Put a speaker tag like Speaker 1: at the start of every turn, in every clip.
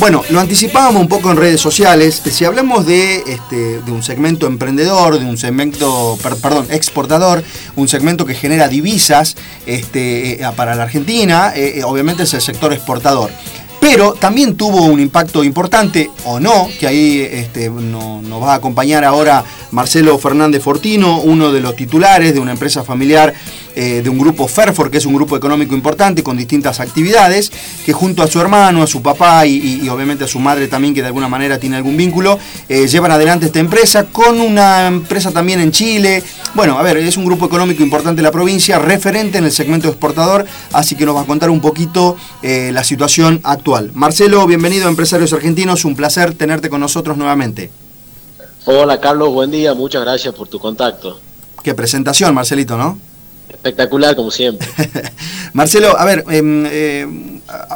Speaker 1: Bueno, lo anticipábamos un poco en redes sociales. Si hablamos de, este, de un segmento emprendedor, de un segmento, perdón, exportador, un segmento que genera divisas este, eh, para la Argentina, eh, eh, obviamente es el sector exportador pero también tuvo un impacto importante, o no, que ahí este, nos va a acompañar ahora Marcelo Fernández Fortino, uno de los titulares de una empresa familiar eh, de un grupo Ferfor, que es un grupo económico importante con distintas actividades, que junto a su hermano, a su papá y, obviamente a su madre también, que de alguna manera tiene algún vínculo, eh, llevan adelante esta empresa con una empresa también en Chile. Bueno, a ver, es un grupo económico importante de la provincia, referente en el segmento exportador, así que nos va a contar un poquito eh, la situación actual. Marcelo, bienvenido a Empresarios Argentinos, un placer tenerte con nosotros nuevamente.
Speaker 2: Hola Carlos, buen día, muchas gracias por tu contacto.
Speaker 1: Qué presentación, Marcelito, ¿no?
Speaker 2: Espectacular, como siempre.
Speaker 1: Marcelo, a ver, em, eh,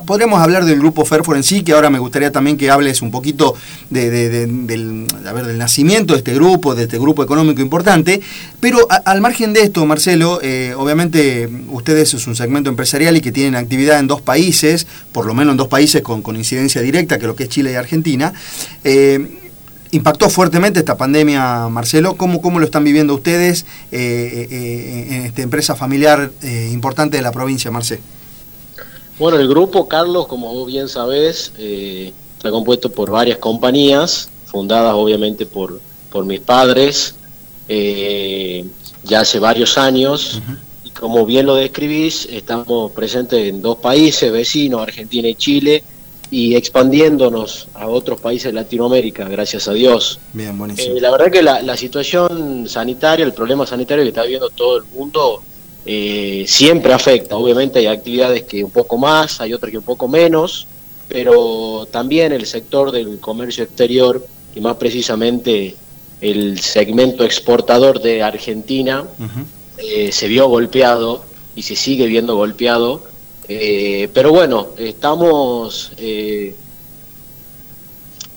Speaker 1: podríamos hablar del grupo Ferfor en sí, que ahora me gustaría también que hables un poquito del, del nacimiento de este grupo, de este grupo económico importante, pero al margen de esto, Marcelo, eh, obviamente ustedes es un segmento empresarial y que tienen actividad en dos países, por lo menos en dos países con, con incidencia directa, que lo que es Chile y Argentina. Eh, impactó fuertemente esta pandemia, Marcelo. ¿Cómo, cómo lo están viviendo ustedes eh, eh, eh, en esta empresa familiar importante de la provincia, Marcelo?
Speaker 2: Bueno, el grupo, Carlos, como vos bien sabés, está compuesto por varias compañías, fundadas obviamente por, por mis padres, ya hace varios años. Y como bien lo describís, estamos presentes en dos países vecinos, Argentina y Chile, y expandiéndonos a otros países de Latinoamérica, gracias a Dios.
Speaker 1: Bien, buenísimo.
Speaker 2: Eh, la verdad que la, situación sanitaria, el problema sanitario que está viviendo todo el mundo, eh, siempre afecta. Obviamente hay actividades que un poco más, hay otras que un poco menos, pero también el sector del comercio exterior y más precisamente el segmento exportador de Argentina eh, se vio golpeado y se sigue viendo golpeado eh, pero bueno, estamos eh,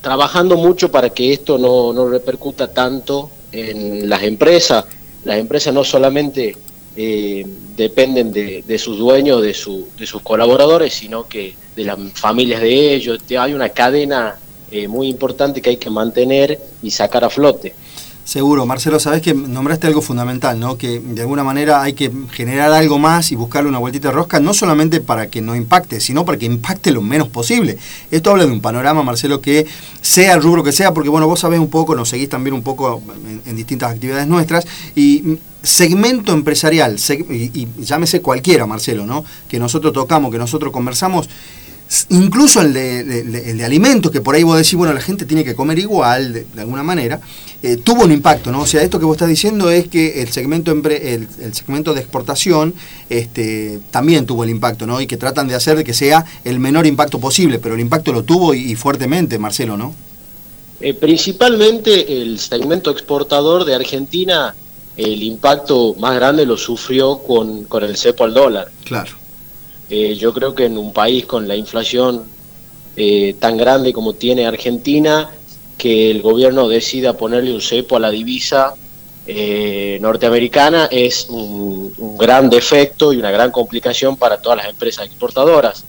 Speaker 2: trabajando mucho para que esto no, no, repercuta tanto en las empresas. Las empresas no solamente eh, dependen de, sus dueños, de, su, de sus colaboradores, sino que de las familias de ellos. Hay una cadena muy importante que hay que mantener y sacar a flote.
Speaker 1: Seguro, Marcelo, sabes que nombraste algo fundamental, ¿no? Que de alguna manera hay que generar algo más y buscarle una vueltita de rosca, no solamente para que no impacte, sino para que impacte lo menos posible. Esto habla de un panorama, Marcelo, que sea el rubro que sea, porque bueno, vos sabés un poco, nos seguís también un poco en, distintas actividades nuestras, y segmento empresarial, y, y llámese cualquiera, Marcelo, ¿no? Que nosotros tocamos, que nosotros conversamos incluso el de, alimentos, que por ahí vos decís, bueno, la gente tiene que comer igual, de, alguna manera, eh, tuvo un impacto, ¿no? O sea, esto que vos estás diciendo es que el segmento, el, segmento de exportación este, también tuvo el impacto, ¿no? Y que tratan de hacer de que sea el menor impacto posible, pero el impacto lo tuvo y, fuertemente, Marcelo, ¿no?
Speaker 2: Eh, principalmente el segmento exportador de Argentina, el impacto más grande lo sufrió con, con el cepo al dólar.
Speaker 1: Claro
Speaker 2: eh, yo creo que en un país con la inflación eh, tan grande como tiene Argentina, que el gobierno decida ponerle un cepo a la divisa eh, norteamericana es un, gran defecto y una gran complicación para todas las empresas exportadoras.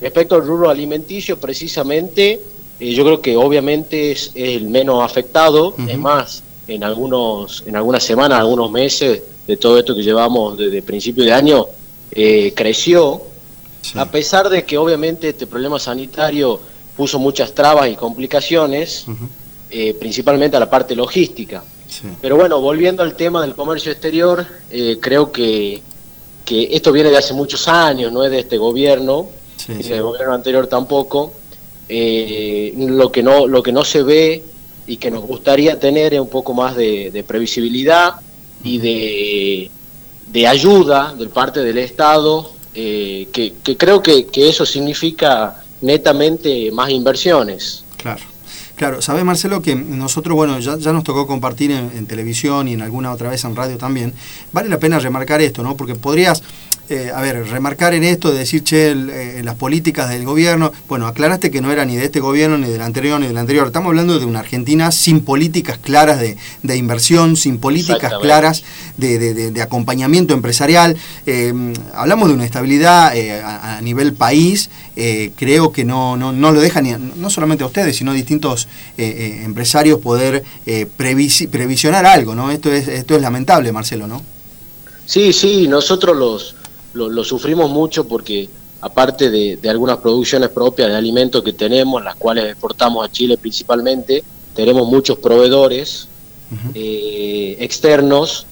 Speaker 2: Respecto al rubro alimenticio, precisamente, yo creo que obviamente es, el menos afectado, es más, en algunos en algunas semanas, algunos meses de todo esto que llevamos desde principio de año, eh, creció, a pesar de que obviamente este problema sanitario puso muchas trabas y complicaciones, eh, principalmente a la parte logística. Pero bueno, volviendo al tema del comercio exterior, eh, creo que, que, esto viene de hace muchos años, no es de este gobierno, y del gobierno anterior tampoco. lo, que no, lo que no se ve y que nos gustaría tener es un poco más de previsibilidad y de de ayuda de parte del Estado, eh, que, creo que, eso significa netamente más inversiones.
Speaker 1: Claro. Claro, sabes Marcelo que nosotros, bueno, ya, nos tocó compartir en, televisión y en alguna otra vez en radio también. Vale la pena remarcar esto, ¿no? Porque podrías, eh, a ver, remarcar en esto de decir, che, eh, las políticas del gobierno, bueno, aclaraste que no era ni de este gobierno, ni del anterior, ni del anterior. Estamos hablando de una Argentina sin políticas claras de, inversión, sin políticas claras de, acompañamiento empresarial. Eh, hablamos de una estabilidad a, nivel país, creo que no, no, no lo deja ni, no solamente a ustedes, sino a distintos eh, eh, empresarios poder eh, previsionar algo, ¿no? Esto es, esto es lamentable, Marcelo, ¿no?
Speaker 2: Sí, sí, nosotros los, lo, sufrimos mucho porque aparte de, algunas producciones propias de alimentos que tenemos, las cuales exportamos a Chile principalmente, tenemos muchos proveedores externos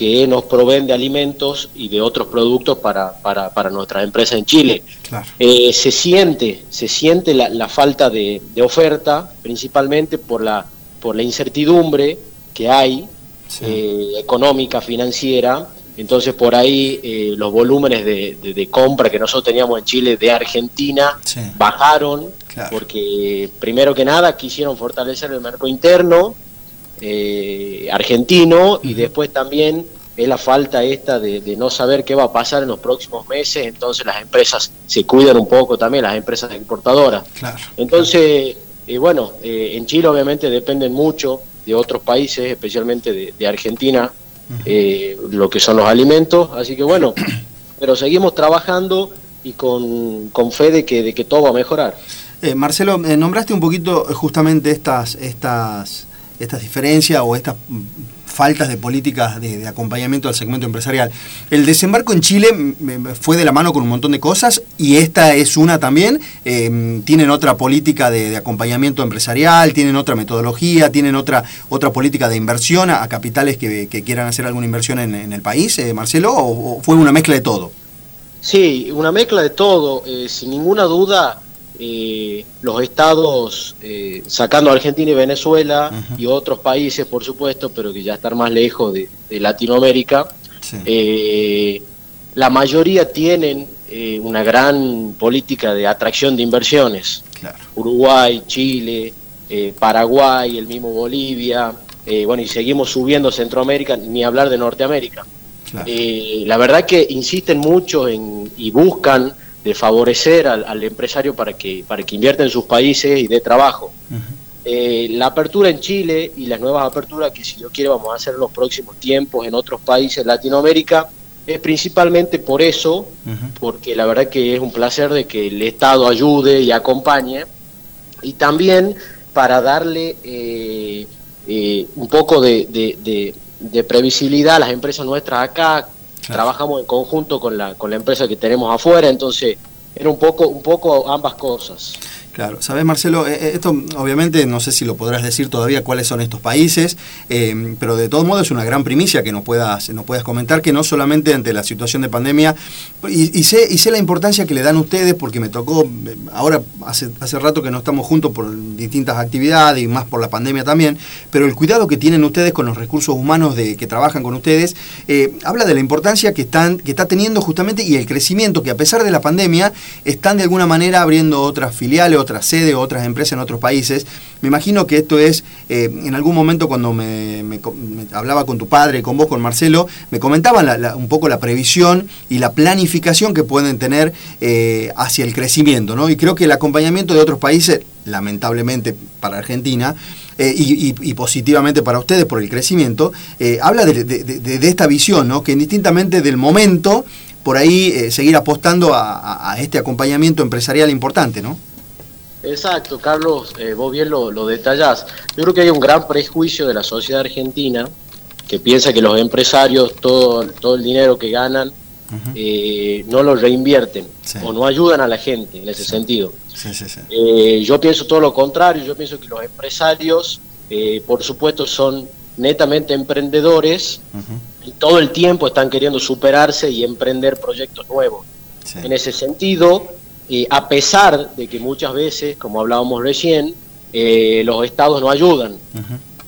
Speaker 2: que nos proveen de alimentos y de otros productos para, para, para nuestra empresa en Chile. Eh, se siente, se siente la, falta de, oferta, principalmente por la, por la incertidumbre que hay eh, económica, financiera. Entonces por ahí eh, los volúmenes de, compra que nosotros teníamos en Chile de Argentina bajaron porque primero que nada quisieron fortalecer el mercado interno eh, argentino y después también es la falta esta de, no saber qué va a pasar en los próximos meses, entonces las empresas se cuidan un poco también, las empresas exportadoras. entonces, eh, bueno, eh, en Chile obviamente dependen mucho de otros países, especialmente de, Argentina, lo que son los alimentos, así que bueno, pero seguimos trabajando y con, con fe de que, de que todo va a mejorar.
Speaker 1: Marcelo, nombraste un poquito justamente estas, estas estas diferencias o estas faltas de políticas de, acompañamiento al segmento empresarial. El desembarco en Chile fue de la mano con un montón de cosas y esta es una también. Em, tienen otra política de, acompañamiento empresarial, tienen otra metodología, tienen otra, otra política de inversión a, capitales que, quieran hacer alguna inversión en, el país, eh, Marcelo, o, fue una mezcla de todo?
Speaker 2: Sí, una mezcla de todo. Eh, sin ninguna duda eh, los estados, eh, sacando Argentina y Venezuela y otros países, por supuesto, pero que ya están más lejos de, Latinoamérica, eh, la mayoría tienen eh, una gran política de atracción de inversiones. Uruguay, Chile, Paraguay, el mismo Bolivia, bueno, y seguimos subiendo Centroamérica, ni hablar de Norteamérica. la verdad que insisten mucho en, y buscan de favorecer al, empresario para que, para que invierta en sus países y dé trabajo. Eh, la apertura en Chile y las nuevas aperturas que si Dios quiere vamos a hacer en los próximos tiempos en otros países de Latinoamérica es principalmente por eso, porque la verdad que es un placer de que el Estado ayude y acompañe y también para darle eh, eh, un poco de, de previsibilidad a las empresas nuestras acá, Trabajamos en conjunto con la, con la empresa que tenemos afuera, entonces era un poco, un poco ambas cosas.
Speaker 1: Claro, sabes Marcelo, eh, eh, esto obviamente no sé si lo podrás decir todavía cuáles son estos países, eh, pero de todos modos es una gran primicia que nos puedas, nos puedas comentar, que no solamente ante la situación de pandemia, y, sé, y sé la importancia que le dan ustedes, porque me tocó, ahora hace, hace rato que no estamos juntos por distintas actividades y más por la pandemia también, pero el cuidado que tienen ustedes con los recursos humanos de, que trabajan con ustedes, habla de la importancia que, están, que está teniendo justamente y el crecimiento que a pesar de la pandemia están de alguna manera abriendo otras filiales, otras sedes o otras empresas en otros países. Me imagino que esto es, eh, en algún momento cuando me, hablaba con tu padre, con vos, con Marcelo, me comentaban un poco la previsión y la planificación que pueden tener eh, hacia el crecimiento, ¿no? Y creo que el acompañamiento de otros países, lamentablemente para Argentina, eh, y, positivamente para ustedes por el crecimiento, habla de, esta visión, ¿no? que indistintamente del momento, por ahí seguir apostando a, a, este acompañamiento empresarial importante, ¿no?
Speaker 2: Exacto, Carlos, eh, vos bien lo, lo, detallás. Yo creo que hay un gran prejuicio de la sociedad argentina que piensa que los empresarios todo, todo el dinero que ganan eh, no lo reinvierten o no ayudan a la gente en ese sentido. Eh, yo pienso todo lo contrario, yo pienso que los empresarios, por supuesto, son netamente emprendedores y todo el tiempo están queriendo superarse y emprender proyectos nuevos. En ese sentido, a pesar de que muchas veces, como hablábamos recién, eh, los estados no ayudan,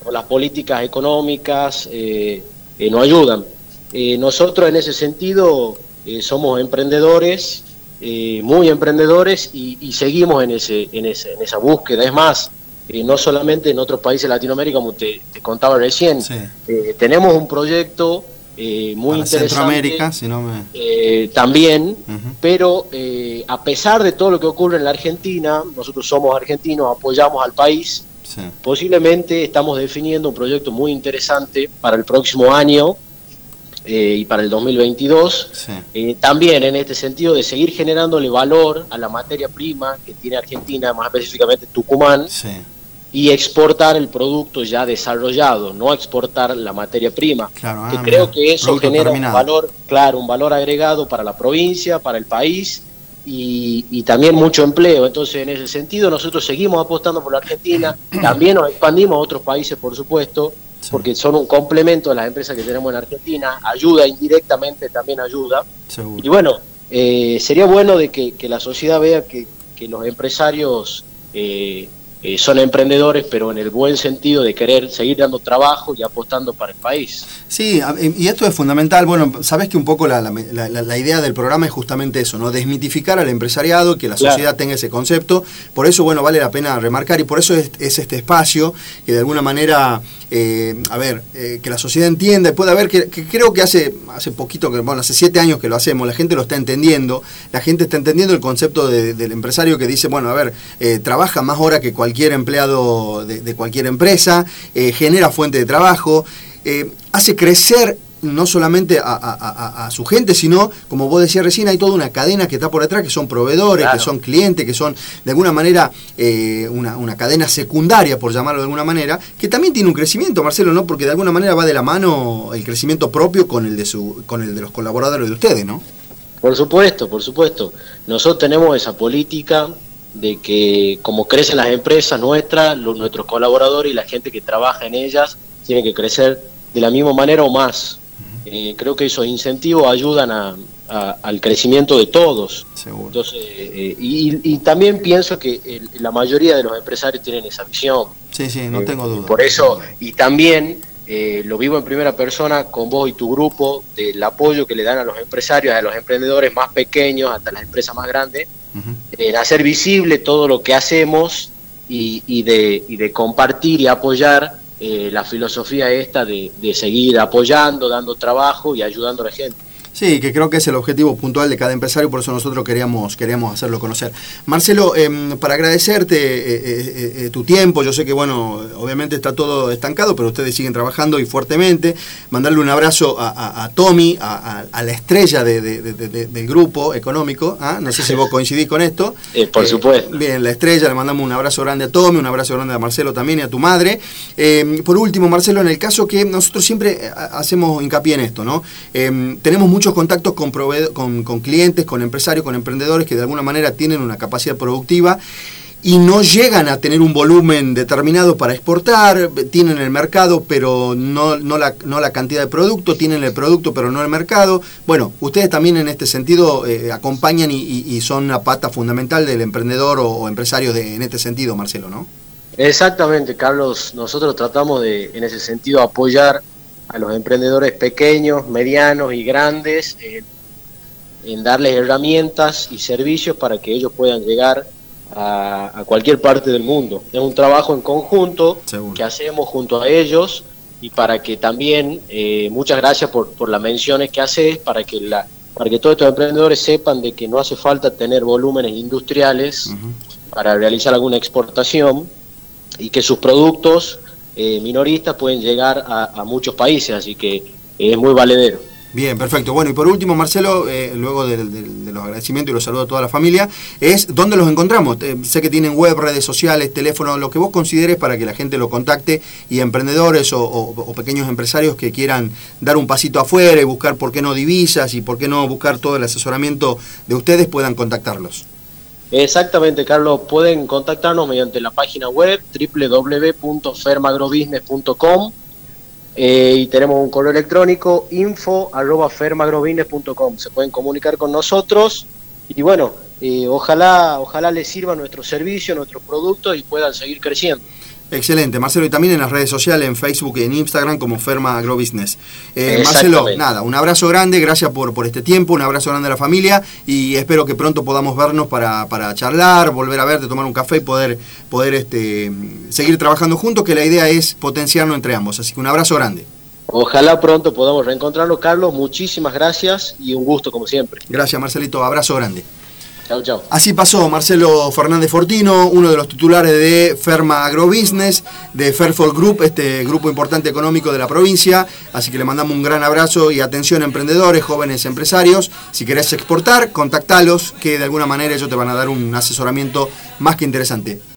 Speaker 2: o las políticas económicas eh, eh, no ayudan. nosotros en ese sentido somos emprendedores, muy emprendedores, y, seguimos en, ese, en, ese, en esa búsqueda. Es más, eh, no solamente en otros países de Latinoamérica, como te, contaba recién. Eh, tenemos un proyecto eh, muy interesante.
Speaker 1: Centroamérica, si no
Speaker 2: me... también, pero a pesar de todo lo que ocurre en la Argentina, nosotros somos argentinos, apoyamos al país. Posiblemente estamos definiendo un proyecto muy interesante para el próximo año, eh, y para el 2022. Eh, también en este sentido de seguir generándole valor a la materia prima que tiene Argentina, más específicamente Tucumán, y exportar el producto ya desarrollado, no exportar la materia prima.
Speaker 1: Claro,
Speaker 2: que ah, creo que eso genera un valor, claro, un valor agregado para la provincia, para el país. Y, y, también mucho empleo. Entonces, en ese sentido, nosotros seguimos apostando por la Argentina, también nos expandimos a otros países, por supuesto, porque son un complemento de las empresas que tenemos en Argentina, ayuda indirectamente, también ayuda. Y bueno, eh, sería bueno de que, la sociedad vea que, que los empresarios eh, eh, son emprendedores, pero en el buen sentido de querer seguir dando trabajo y apostando para el país.
Speaker 1: Sí, y esto es fundamental. Bueno, sabes que un poco la, idea del programa es justamente eso, ¿no? Desmitificar al empresariado, que la sociedad tenga ese concepto. Por eso, bueno, vale la pena remarcar y por eso es, este espacio que de alguna manera, eh, a ver, eh, que la sociedad entienda y pueda ver que, creo que hace, hace poquito, que, bueno, hace siete años que lo hacemos, la gente lo está entendiendo, la gente está entendiendo el concepto del empresario que dice, bueno, a ver, trabaja más horas que cualquier cualquier empleado de, cualquier empresa, eh, genera fuente de trabajo, eh, hace crecer no solamente a, su gente, sino, como vos decías recién, hay toda una cadena que está por detrás, que son proveedores, que son clientes, que son de alguna manera eh, una, cadena secundaria, por llamarlo de alguna manera, que también tiene un crecimiento, Marcelo, ¿no? Porque de alguna manera va de la mano el crecimiento propio con el de, su, con el de los colaboradores de ustedes, ¿no?
Speaker 2: Por supuesto, por supuesto. Nosotros tenemos esa política de que como crecen las empresas nuestras, los, nuestros colaboradores y la gente que trabaja en ellas tienen que crecer de la misma manera o más. Eh, creo que esos incentivos ayudan a, al crecimiento de todos. Entonces, eh, y, también pienso que la mayoría de los empresarios tienen esa visión.
Speaker 1: Sí, sí, no tengo duda.
Speaker 2: Por eso, y también eh, lo vivo en primera persona con vos y tu grupo, del apoyo que le dan a los empresarios, a los emprendedores más pequeños, hasta las empresas más grandes, en hacer visible todo lo que hacemos y, de, de compartir y apoyar eh, la filosofía esta de, de seguir apoyando, dando trabajo y ayudando a la gente.
Speaker 1: Sí, que creo que es el objetivo puntual de cada empresario, por eso nosotros queríamos, queríamos hacerlo conocer. Marcelo, em, para agradecerte eh, eh, eh, tu tiempo, yo sé que, bueno, obviamente está todo estancado, pero ustedes siguen trabajando y fuertemente. Mandarle un abrazo a, Tommy, a, la estrella del grupo económico. ¿ah? No sé si vos coincidís con esto.
Speaker 2: por supuesto.
Speaker 1: Bien, la estrella, le mandamos un abrazo grande a Tommy, un abrazo grande a Marcelo también y a tu madre. Em, por último, Marcelo, en el caso que nosotros siempre hacemos hincapié en esto, ¿no? Em, tenemos mucho muchos contactos con, con, con clientes, con empresarios, con emprendedores que de alguna manera tienen una capacidad productiva y no llegan a tener un volumen determinado para exportar, tienen el mercado pero no, la, no la cantidad de producto, tienen el producto pero no el mercado. Bueno, ustedes también en este sentido eh, acompañan y, son una pata fundamental del emprendedor o, empresario de, en este sentido, Marcelo, ¿no?
Speaker 2: Exactamente, Carlos. Nosotros tratamos de, en ese sentido, apoyar a los emprendedores pequeños, medianos y grandes en darles herramientas y servicios para que ellos puedan llegar a, cualquier parte del mundo. Es un trabajo en conjunto que hacemos junto a ellos y para que también, eh, muchas gracias por, por las menciones que haces, para que la para que todos estos emprendedores sepan de que no hace falta tener volúmenes industriales para realizar alguna exportación y que sus productos eh, minoristas pueden llegar a, muchos países, así que es muy valedero.
Speaker 1: Bien, perfecto. Bueno, y por último, Marcelo, eh, luego de, los agradecimientos y los saludos a toda la familia, es dónde los encontramos. Eh, sé que tienen web, redes sociales, teléfono, lo que vos consideres para que la gente lo contacte y emprendedores o, pequeños empresarios que quieran dar un pasito afuera y buscar por qué no divisas y por qué no buscar todo el asesoramiento de ustedes puedan contactarlos.
Speaker 2: Exactamente, Carlos. Pueden contactarnos mediante la página web www.fermagrobusiness.com eh, y tenemos un correo electrónico info@fermagrobusiness.com. Se pueden comunicar con nosotros y bueno, eh, ojalá ojalá les sirva nuestro servicio, nuestros productos y puedan seguir creciendo.
Speaker 1: Excelente, Marcelo, y también en las redes sociales, en Facebook y en Instagram como Ferma Agrobusiness. Eh, Marcelo, nada, un abrazo grande, gracias por, por este tiempo, un abrazo grande a la familia y espero que pronto podamos vernos para, para charlar, volver a verte, tomar un café y poder, poder este, seguir trabajando juntos, que la idea es potenciarnos entre ambos. Así que un abrazo grande.
Speaker 2: Ojalá pronto podamos reencontrarlo, Carlos. Muchísimas gracias y un gusto como siempre.
Speaker 1: Gracias, Marcelito. Abrazo grande. Así pasó Marcelo Fernández Fortino, uno de los titulares de Ferma Agrobusiness, de Fairfold Group, este grupo importante económico de la provincia. Así que le mandamos un gran abrazo y atención emprendedores, jóvenes empresarios. Si querés exportar, contactalos, que de alguna manera ellos te van a dar un asesoramiento más que interesante.